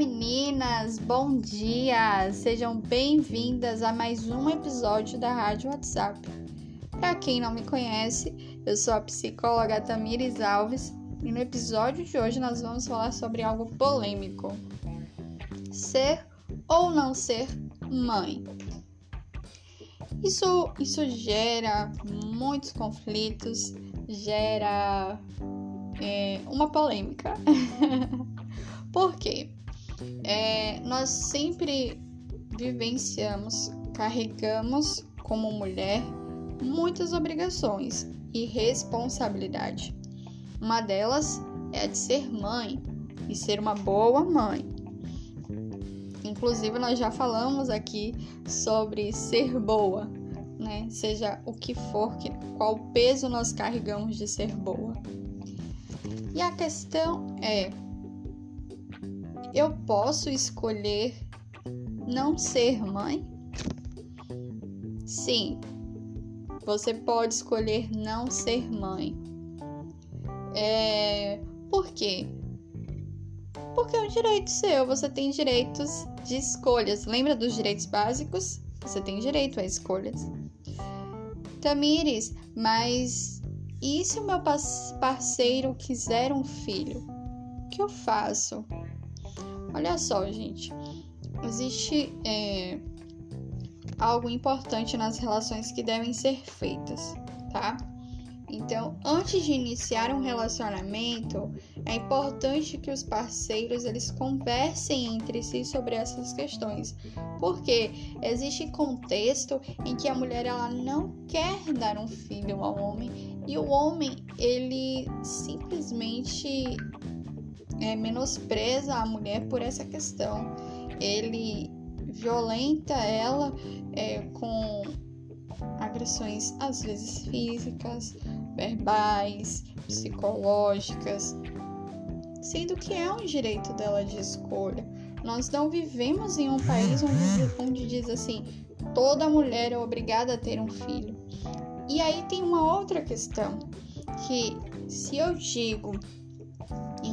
meninas! Bom dia! Sejam bem-vindas a mais um episódio da Rádio WhatsApp. Para quem não me conhece, eu sou a psicóloga Tamires Alves e no episódio de hoje nós vamos falar sobre algo polêmico: ser ou não ser mãe. Isso, isso gera muitos conflitos, gera é, uma polêmica. Por quê? É, nós sempre vivenciamos, carregamos como mulher muitas obrigações e responsabilidade. Uma delas é a de ser mãe e ser uma boa mãe. Inclusive, nós já falamos aqui sobre ser boa, né? Seja o que for, qual peso nós carregamos de ser boa. E a questão é: eu posso escolher não ser mãe? Sim, você pode escolher não ser mãe. É... Por quê? Porque é um direito seu, você tem direitos de escolhas. Lembra dos direitos básicos? Você tem direito a escolhas. Tamires, mas e se o meu parceiro quiser um filho? O que eu faço? Olha só, gente. Existe é, algo importante nas relações que devem ser feitas, tá? Então, antes de iniciar um relacionamento, é importante que os parceiros eles conversem entre si sobre essas questões, porque existe contexto em que a mulher ela não quer dar um filho ao homem e o homem ele simplesmente é, menospreza a mulher por essa questão. Ele violenta ela é, com agressões, às vezes físicas, verbais, psicológicas, sendo que é um direito dela de escolha. Nós não vivemos em um país onde, onde diz assim: toda mulher é obrigada a ter um filho. E aí tem uma outra questão que se eu digo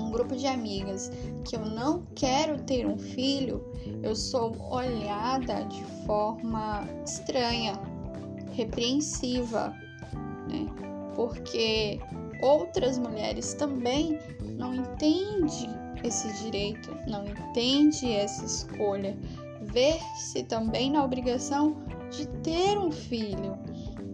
um grupo de amigas que eu não quero ter um filho, eu sou olhada de forma estranha, repreensiva, né? Porque outras mulheres também não entendem esse direito, não entendem essa escolha, ver-se também na obrigação de ter um filho,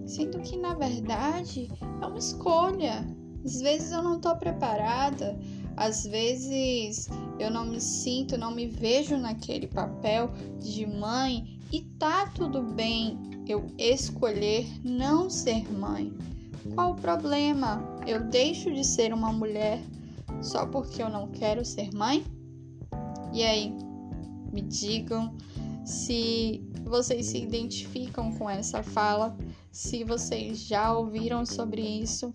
sendo que na verdade é uma escolha. Às vezes eu não estou preparada, às vezes eu não me sinto, não me vejo naquele papel de mãe e tá tudo bem eu escolher não ser mãe. Qual o problema? Eu deixo de ser uma mulher só porque eu não quero ser mãe? E aí, me digam se vocês se identificam com essa fala, se vocês já ouviram sobre isso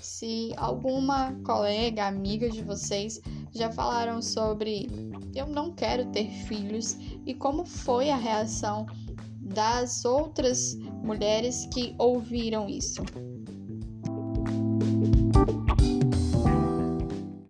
se alguma colega, amiga de vocês já falaram sobre eu não quero ter filhos e como foi a reação das outras mulheres que ouviram isso.